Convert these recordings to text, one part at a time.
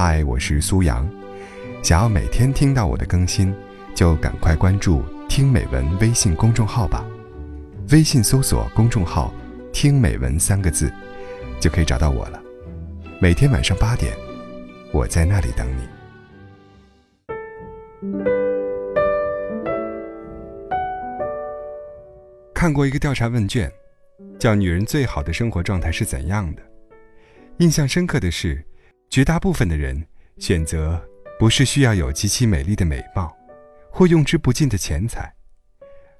嗨，我是苏阳。想要每天听到我的更新，就赶快关注“听美文”微信公众号吧。微信搜索公众号“听美文”三个字，就可以找到我了。每天晚上八点，我在那里等你。看过一个调查问卷，叫“女人最好的生活状态是怎样的”。印象深刻的是，绝大部分的人选择不是需要有极其美丽的美貌，或用之不尽的钱财，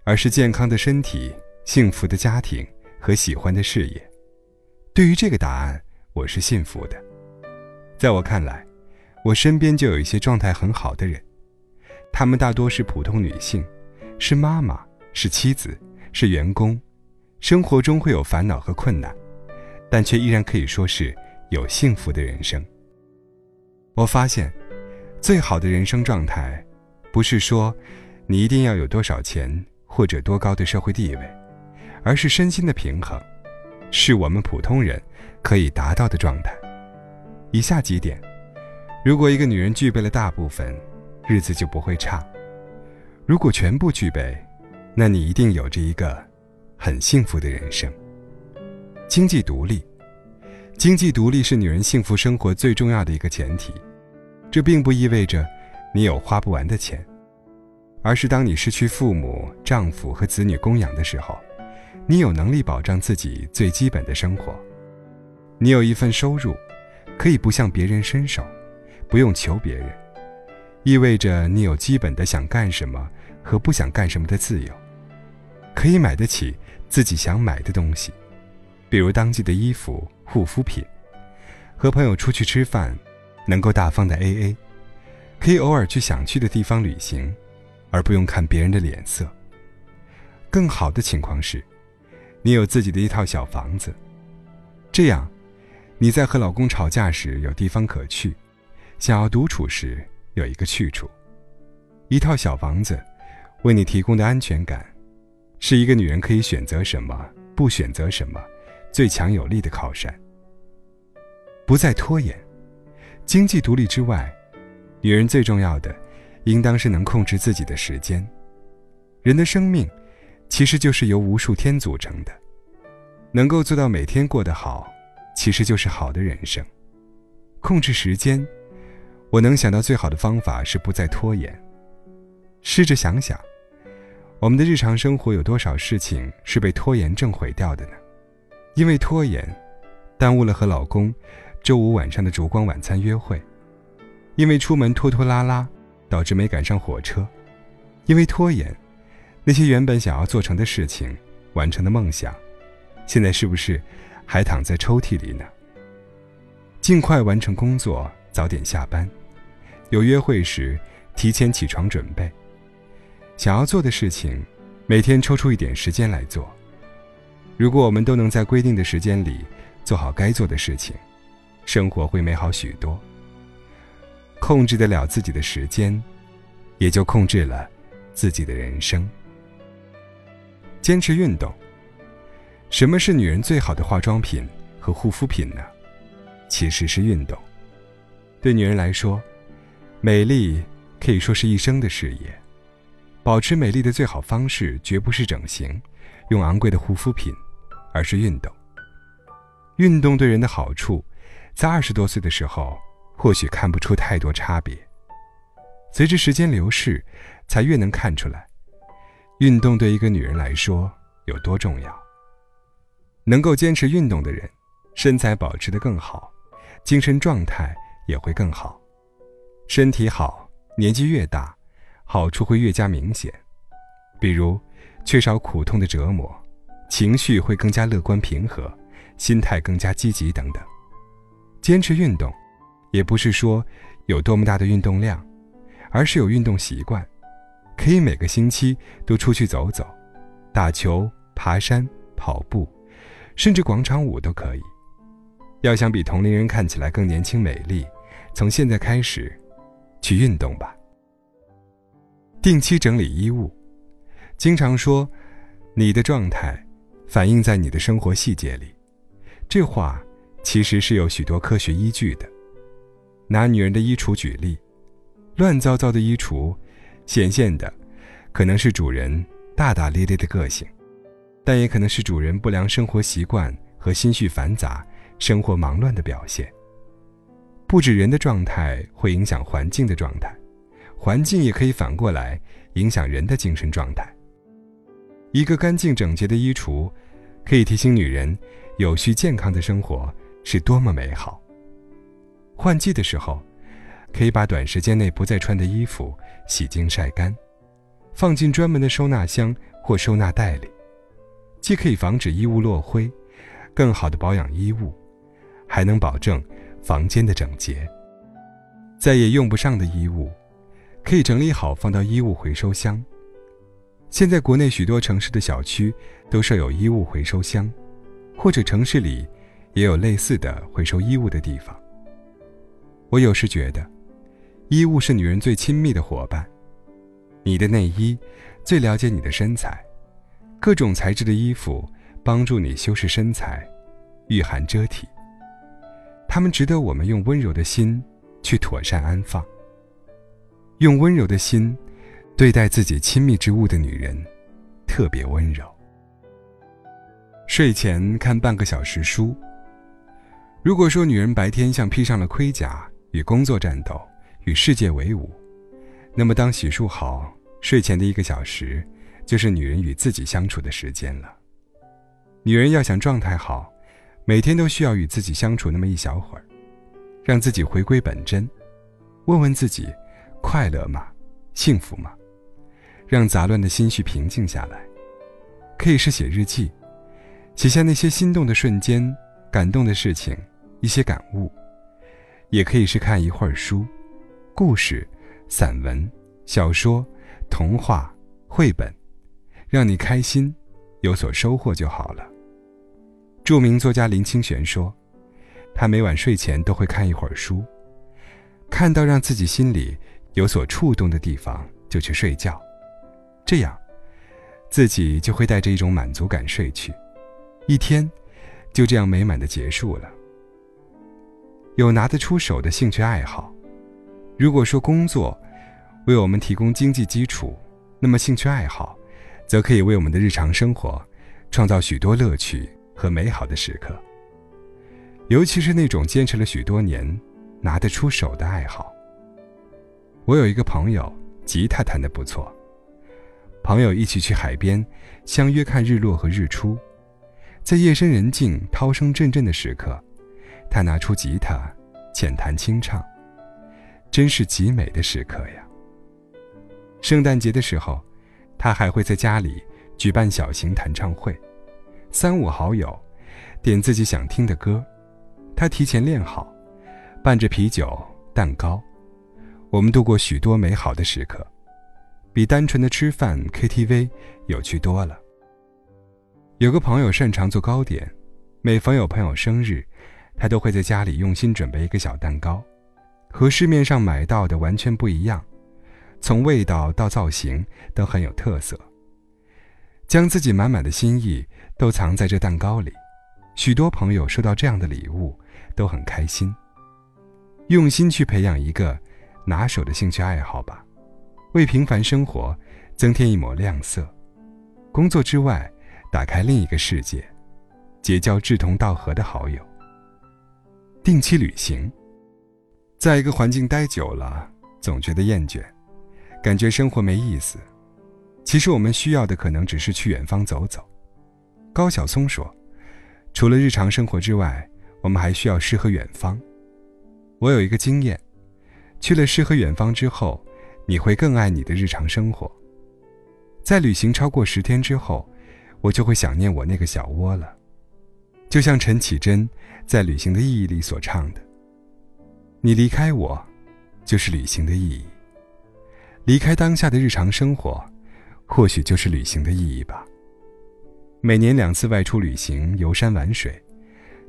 而是健康的身体、幸福的家庭和喜欢的事业。对于这个答案，我是信服的。在我看来，我身边就有一些状态很好的人，她们大多是普通女性，是妈妈，是妻子，是员工，生活中会有烦恼和困难，但却依然可以说是。有幸福的人生。我发现，最好的人生状态，不是说你一定要有多少钱或者多高的社会地位，而是身心的平衡，是我们普通人可以达到的状态。以下几点，如果一个女人具备了大部分，日子就不会差；如果全部具备，那你一定有着一个很幸福的人生。经济独立。经济独立是女人幸福生活最重要的一个前提，这并不意味着你有花不完的钱，而是当你失去父母、丈夫和子女供养的时候，你有能力保障自己最基本的生活，你有一份收入，可以不向别人伸手，不用求别人，意味着你有基本的想干什么和不想干什么的自由，可以买得起自己想买的东西。比如当季的衣服、护肤品，和朋友出去吃饭，能够大方的 A A，可以偶尔去想去的地方旅行，而不用看别人的脸色。更好的情况是，你有自己的一套小房子，这样，你在和老公吵架时有地方可去，想要独处时有一个去处。一套小房子，为你提供的安全感，是一个女人可以选择什么，不选择什么。最强有力的靠山。不再拖延，经济独立之外，女人最重要的，应当是能控制自己的时间。人的生命，其实就是由无数天组成的，能够做到每天过得好，其实就是好的人生。控制时间，我能想到最好的方法是不再拖延。试着想想，我们的日常生活有多少事情是被拖延症毁掉的呢？因为拖延，耽误了和老公周五晚上的烛光晚餐约会；因为出门拖拖拉拉，导致没赶上火车；因为拖延，那些原本想要做成的事情、完成的梦想，现在是不是还躺在抽屉里呢？尽快完成工作，早点下班；有约会时，提前起床准备；想要做的事情，每天抽出一点时间来做。如果我们都能在规定的时间里做好该做的事情，生活会美好许多。控制得了自己的时间，也就控制了自己的人生。坚持运动。什么是女人最好的化妆品和护肤品呢？其实是运动。对女人来说，美丽可以说是一生的事业。保持美丽的最好方式，绝不是整形，用昂贵的护肤品。而是运动。运动对人的好处，在二十多岁的时候，或许看不出太多差别。随着时间流逝，才越能看出来，运动对一个女人来说有多重要。能够坚持运动的人，身材保持得更好，精神状态也会更好。身体好，年纪越大，好处会越加明显。比如，缺少苦痛的折磨。情绪会更加乐观平和，心态更加积极等等。坚持运动，也不是说有多么大的运动量，而是有运动习惯，可以每个星期都出去走走，打球、爬山、跑步，甚至广场舞都可以。要想比同龄人看起来更年轻美丽，从现在开始，去运动吧。定期整理衣物，经常说，你的状态。反映在你的生活细节里，这话其实是有许多科学依据的。拿女人的衣橱举例，乱糟糟的衣橱，显现的可能是主人大大咧咧的个性，但也可能是主人不良生活习惯和心绪繁杂、生活忙乱的表现。不止人的状态会影响环境的状态，环境也可以反过来影响人的精神状态。一个干净整洁的衣橱，可以提醒女人，有序健康的生活是多么美好。换季的时候，可以把短时间内不再穿的衣服洗净晒干，放进专门的收纳箱或收纳袋里，既可以防止衣物落灰，更好的保养衣物，还能保证房间的整洁。再也用不上的衣物，可以整理好放到衣物回收箱。现在国内许多城市的小区都设有衣物回收箱，或者城市里也有类似的回收衣物的地方。我有时觉得，衣物是女人最亲密的伙伴。你的内衣最了解你的身材，各种材质的衣服帮助你修饰身材、御寒遮体。它们值得我们用温柔的心去妥善安放。用温柔的心对待自己亲密之物的女人，特别温柔。睡前看半个小时书。如果说女人白天像披上了盔甲，与工作战斗，与世界为伍，那么当洗漱好，睡前的一个小时，就是女人与自己相处的时间了。女人要想状态好，每天都需要与自己相处那么一小会儿，让自己回归本真，问问自己，快乐吗？幸福吗？让杂乱的心绪平静下来。可以是写日记，写下那些心动的瞬间、感动的事情、一些感悟。也可以是看一会儿书，故事、散文、小说、童话、绘本，让你开心，有所收获就好了。著名作家林清玄说，他每晚睡前都会看一会儿书，看到让自己心里有所触动的地方就去睡觉，这样，自己就会带着一种满足感睡去，一天就这样美满的结束了。有拿得出手的兴趣爱好。如果说工作为我们提供经济基础，那么兴趣爱好则可以为我们的日常生活创造许多乐趣和美好的时刻。尤其是那种坚持了许多年、拿得出手的爱好。我有一个朋友，吉他弹得不错。朋友一起去海边，相约看日落和日出，在夜深人静、涛声阵阵的时刻。他拿出吉他，浅弹清唱，真是极美的时刻呀。圣诞节的时候，他还会在家里举办小型弹唱会，三五好友点自己想听的歌，他提前练好，伴着啤酒、蛋糕，我们度过许多美好的时刻，比单纯的吃饭、KTV 有趣多了。有个朋友擅长做糕点，每逢有朋友生日。他都会在家里用心准备一个小蛋糕，和市面上买到的完全不一样，从味道到造型都很有特色。将自己满满的心意都藏在这蛋糕里，许多朋友收到这样的礼物都很开心。用心去培养一个拿手的兴趣爱好吧，为平凡生活增添一抹亮色。工作之外，打开另一个世界，结交志同道合的好友。定期旅行，在一个环境待久了，总觉得厌倦，感觉生活没意思。其实我们需要的可能只是去远方走走。高晓松说：“除了日常生活之外，我们还需要诗和远方。”我有一个经验，去了诗和远方之后，你会更爱你的日常生活。在旅行超过十天之后，我就会想念我那个小窝了。就像陈绮贞在《旅行的意义》里所唱的：“你离开我，就是旅行的意义。离开当下的日常生活，或许就是旅行的意义吧。”每年两次外出旅行，游山玩水，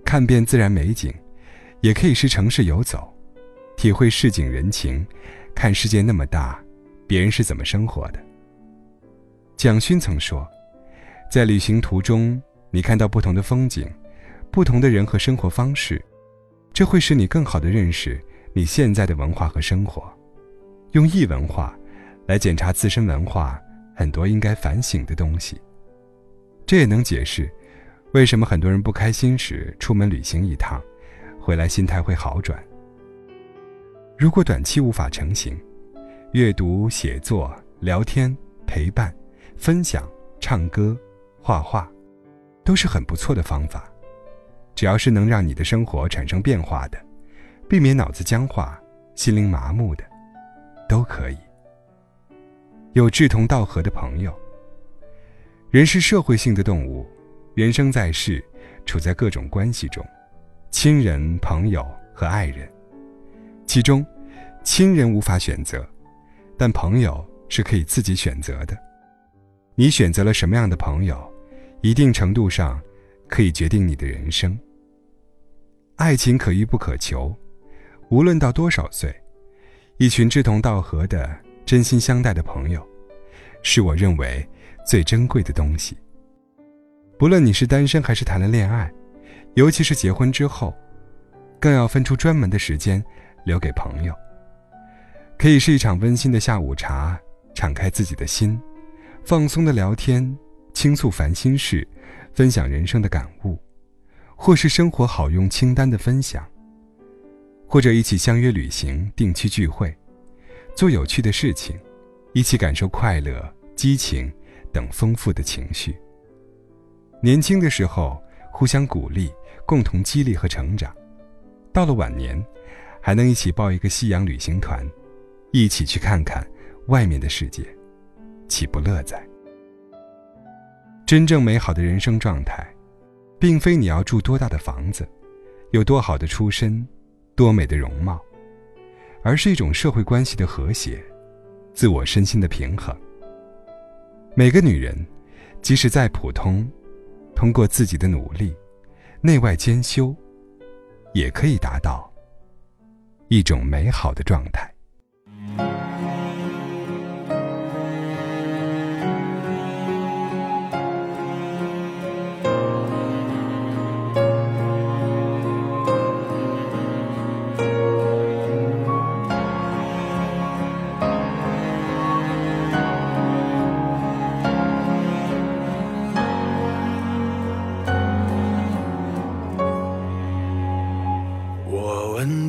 看遍自然美景，也可以是城市游走，体会市井人情，看世界那么大，别人是怎么生活的。蒋勋曾说：“在旅行途中，你看到不同的风景。”不同的人和生活方式，这会使你更好的认识你现在的文化和生活，用异文化来检查自身文化很多应该反省的东西。这也能解释为什么很多人不开心时出门旅行一趟，回来心态会好转。如果短期无法成型，阅读、写作、聊天、陪伴、分享、唱歌、画画，都是很不错的方法。只要是能让你的生活产生变化的，避免脑子僵化、心灵麻木的，都可以。有志同道合的朋友。人是社会性的动物，人生在世，处在各种关系中，亲人、朋友和爱人。其中，亲人无法选择，但朋友是可以自己选择的。你选择了什么样的朋友，一定程度上可以决定你的人生。爱情可遇不可求，无论到多少岁，一群志同道合的、真心相待的朋友，是我认为最珍贵的东西。不论你是单身还是谈了恋爱，尤其是结婚之后，更要分出专门的时间。留给朋友，可以是一场温馨的下午茶，敞开自己的心，放松的聊天，倾诉烦心事，分享人生的感悟，或是生活好用清单的分享，或者一起相约旅行、定期聚会，做有趣的事情，一起感受快乐、激情等丰富的情绪。年轻的时候互相鼓励，共同激励和成长，到了晚年。还能一起报一个夕阳旅行团，一起去看看外面的世界，岂不乐哉？真正美好的人生状态，并非你要住多大的房子，有多好的出身，多美的容貌，而是一种社会关系的和谐，自我身心的平衡。每个女人，即使再普通，通过自己的努力，内外兼修，也可以达到。一种美好的状态。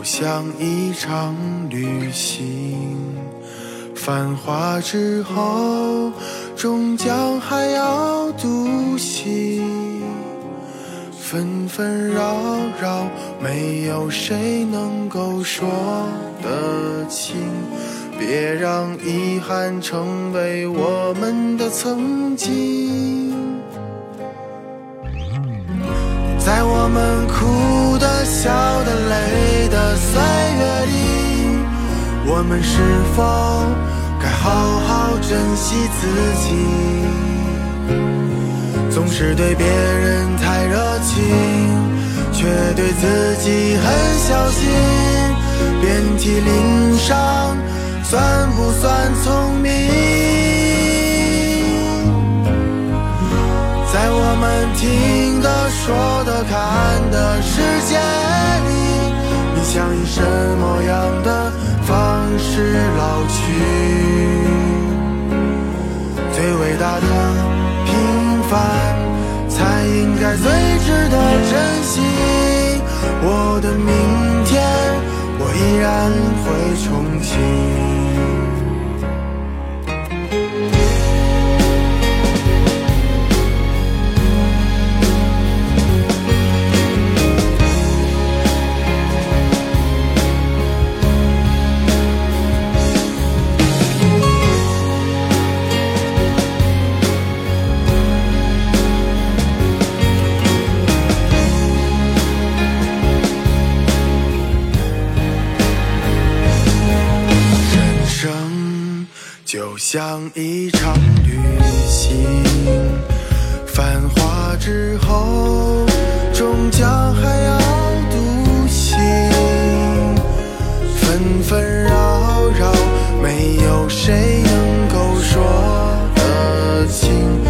就像一场旅行，繁华之后，终将还要独行。纷纷扰扰，没有谁能够说得清。别让遗憾成为我们的曾经。我们哭的、笑的、累的岁月里，我们是否该好好珍惜自己？总是对别人太热情，却对自己很小心。遍体鳞伤，算不算聪明？我们听的、说的、看的世界里，你想以什么样的方式老去？最伟大的平凡，才应该最值得珍惜。我的明天，我依然会重启。像一场旅行，繁华之后，终将还要独行。纷纷扰扰，没有谁能够说得清。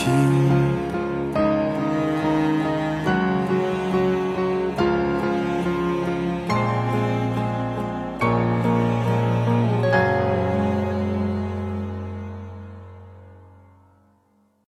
情。